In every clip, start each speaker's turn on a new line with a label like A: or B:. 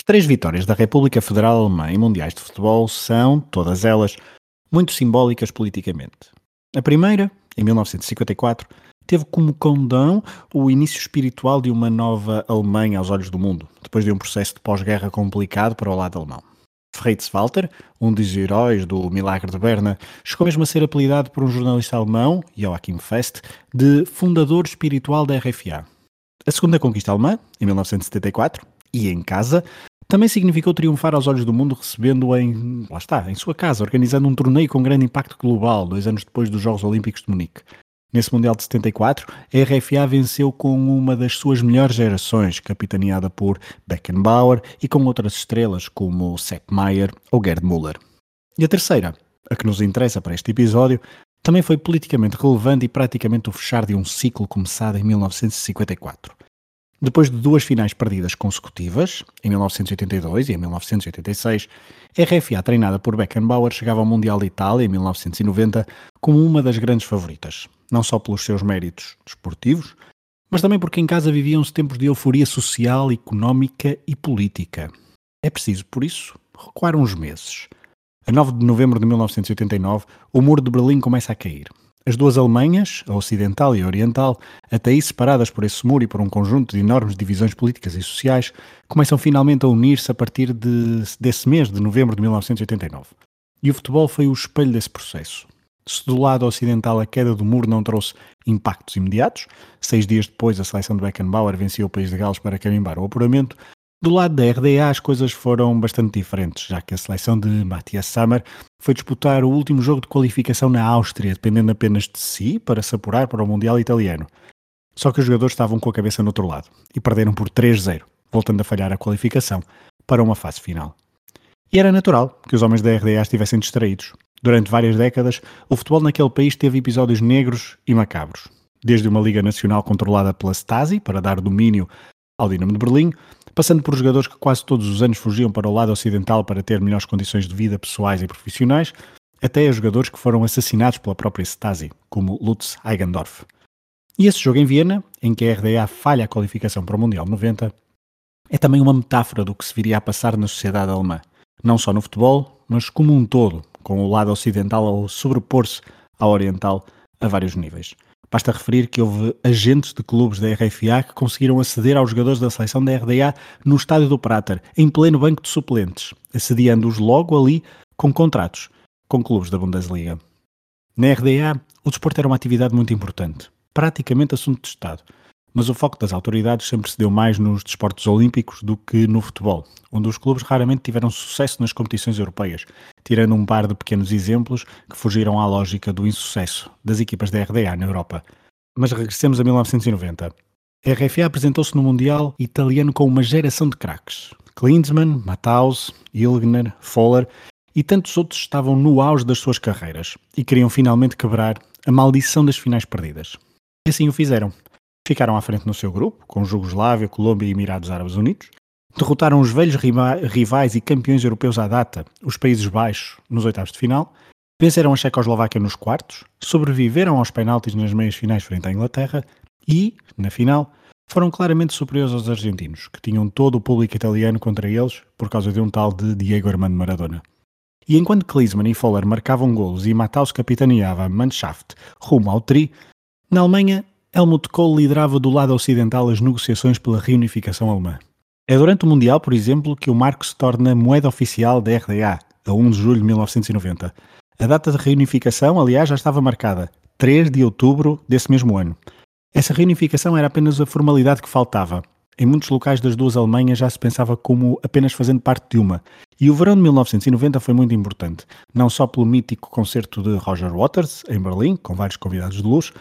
A: As três vitórias da República Federal Alemã em mundiais de futebol são, todas elas, muito simbólicas politicamente. A primeira, em 1954, teve como condão o início espiritual de uma nova Alemanha aos olhos do mundo, depois de um processo de pós-guerra complicado para o lado alemão. Fritz Walter, um dos heróis do Milagre de Berna, chegou mesmo a ser apelidado por um jornalista alemão, Joachim Fest, de fundador espiritual da RFA. A segunda conquista alemã, em 1974, e em casa, também significou triunfar aos olhos do mundo recebendo em, lá está, em sua casa, organizando um torneio com grande impacto global, dois anos depois dos Jogos Olímpicos de Munique. Nesse Mundial de 74, a RFA venceu com uma das suas melhores gerações, capitaneada por Beckenbauer e com outras estrelas como Sepp Maier ou Gerd Müller. E a terceira, a que nos interessa para este episódio, também foi politicamente relevante e praticamente o fechar de um ciclo começado em 1954. Depois de duas finais perdidas consecutivas, em 1982 e em 1986, a RFA, treinada por Beckenbauer, chegava ao Mundial de Itália em 1990 como uma das grandes favoritas, não só pelos seus méritos desportivos, mas também porque em casa viviam-se tempos de euforia social, económica e política. É preciso, por isso, recuar uns meses. A 9 de novembro de 1989, o muro de Berlim começa a cair. As duas Alemanhas, a ocidental e a oriental, até aí separadas por esse muro e por um conjunto de enormes divisões políticas e sociais, começam finalmente a unir-se a partir de, desse mês de novembro de 1989. E o futebol foi o espelho desse processo. Se do lado ocidental a queda do muro não trouxe impactos imediatos, seis dias depois a seleção de Beckenbauer venceu o país de Gales para carimbar o apuramento, do lado da RDA as coisas foram bastante diferentes, já que a seleção de Matthias Sammer foi disputar o último jogo de qualificação na Áustria, dependendo apenas de si para se apurar para o Mundial Italiano. Só que os jogadores estavam com a cabeça no outro lado e perderam por 3-0, voltando a falhar a qualificação para uma fase final. E era natural que os homens da RDA estivessem distraídos. Durante várias décadas, o futebol naquele país teve episódios negros e macabros. Desde uma Liga Nacional controlada pela Stasi para dar domínio ao Dinamo de Berlim, passando por jogadores que quase todos os anos fugiam para o lado ocidental para ter melhores condições de vida pessoais e profissionais, até a jogadores que foram assassinados pela própria Stasi, como Lutz Eigendorf. E esse jogo em Viena, em que a RDA falha a qualificação para o Mundial 90, é também uma metáfora do que se viria a passar na sociedade alemã, não só no futebol, mas como um todo, com o lado ocidental a sobrepor-se ao oriental a vários níveis. Basta referir que houve agentes de clubes da RFA que conseguiram aceder aos jogadores da seleção da RDA no estádio do Prater, em pleno banco de suplentes, assediando-os logo ali com contratos com clubes da Bundesliga. Na RDA, o desporto era uma atividade muito importante, praticamente assunto de Estado, mas o foco das autoridades sempre se deu mais nos desportos olímpicos do que no futebol, onde os clubes raramente tiveram sucesso nas competições europeias, tirando um par de pequenos exemplos que fugiram à lógica do insucesso das equipas da RDA na Europa. Mas regressemos a 1990. A RFA apresentou-se no Mundial italiano com uma geração de craques. Klinsmann, Matthaus, Ilgner, Foller e tantos outros estavam no auge das suas carreiras e queriam finalmente quebrar a maldição das finais perdidas. E assim o fizeram. Ficaram à frente no seu grupo, com Jugoslávia, Colômbia e Emirados Árabes Unidos, derrotaram os velhos rivais e campeões europeus à data, os Países Baixos, nos oitavos de final, venceram a Checoslováquia nos quartos, sobreviveram aos penaltis nas meias finais frente à Inglaterra e, na final, foram claramente superiores aos argentinos, que tinham todo o público italiano contra eles por causa de um tal de Diego Armando Maradona. E enquanto Klinsmann e Foller marcavam golos e Matthaus capitaneava a Mannschaft rumo ao tri, na Alemanha, Helmut Kohl liderava do lado ocidental as negociações pela reunificação alemã. É durante o Mundial, por exemplo, que o marco se torna moeda oficial da RDA, a 1 de julho de 1990. A data de reunificação, aliás, já estava marcada, 3 de outubro desse mesmo ano. Essa reunificação era apenas a formalidade que faltava. Em muitos locais das duas Alemanhas já se pensava como apenas fazendo parte de uma. E o verão de 1990 foi muito importante, não só pelo mítico concerto de Roger Waters, em Berlim, com vários convidados de luxo,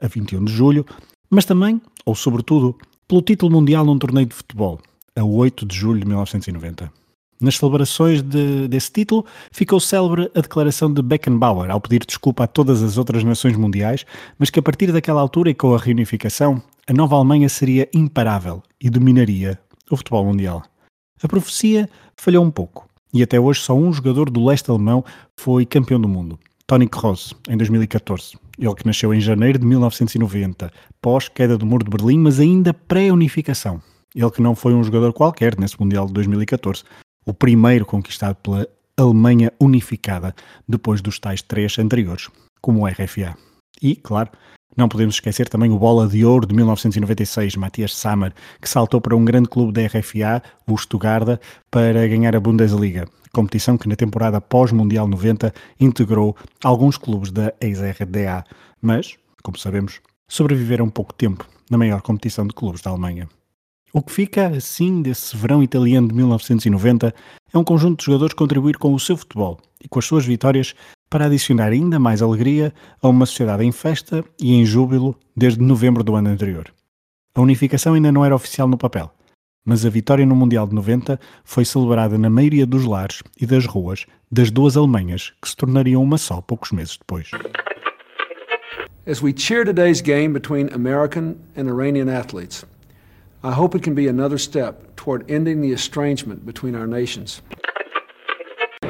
A: a 21 de julho, mas também, ou sobretudo, pelo título mundial num torneio de futebol, a 8 de julho de 1990. Nas celebrações de, desse título, ficou célebre a declaração de Beckenbauer ao pedir desculpa a todas as outras nações mundiais, mas que a partir daquela altura e com a reunificação, a nova Alemanha seria imparável e dominaria o futebol mundial. A profecia falhou um pouco e até hoje só um jogador do leste alemão foi campeão do mundo, Toni Kroos, em 2014. Ele que nasceu em janeiro de 1990, pós-queda do Muro de Berlim, mas ainda pré-unificação. Ele que não foi um jogador qualquer nesse Mundial de 2014, o primeiro conquistado pela Alemanha unificada, depois dos tais três anteriores, como o RFA. E, claro, não podemos esquecer também o Bola de Ouro de 1996, Matthias Sammer, que saltou para um grande clube da RFA, o Stuttgart, para ganhar a Bundesliga, competição que na temporada pós-Mundial 90 integrou alguns clubes da ex-RDA, mas, como sabemos, sobreviveram pouco tempo na maior competição de clubes da Alemanha. O que fica, assim, desse verão italiano de 1990 é um conjunto de jogadores contribuir com o seu futebol e com as suas vitórias para adicionar ainda mais alegria a uma sociedade em festa e em júbilo desde novembro do ano anterior. A unificação ainda não era oficial no papel, mas a vitória no Mundial de 90 foi celebrada na maioria dos lares e das ruas das duas Alemanhas, que se tornariam uma só poucos meses depois.
B: As we cheer today's game between American and Iranian athletes, I hope it can be another step toward ending the estrangement between our nations.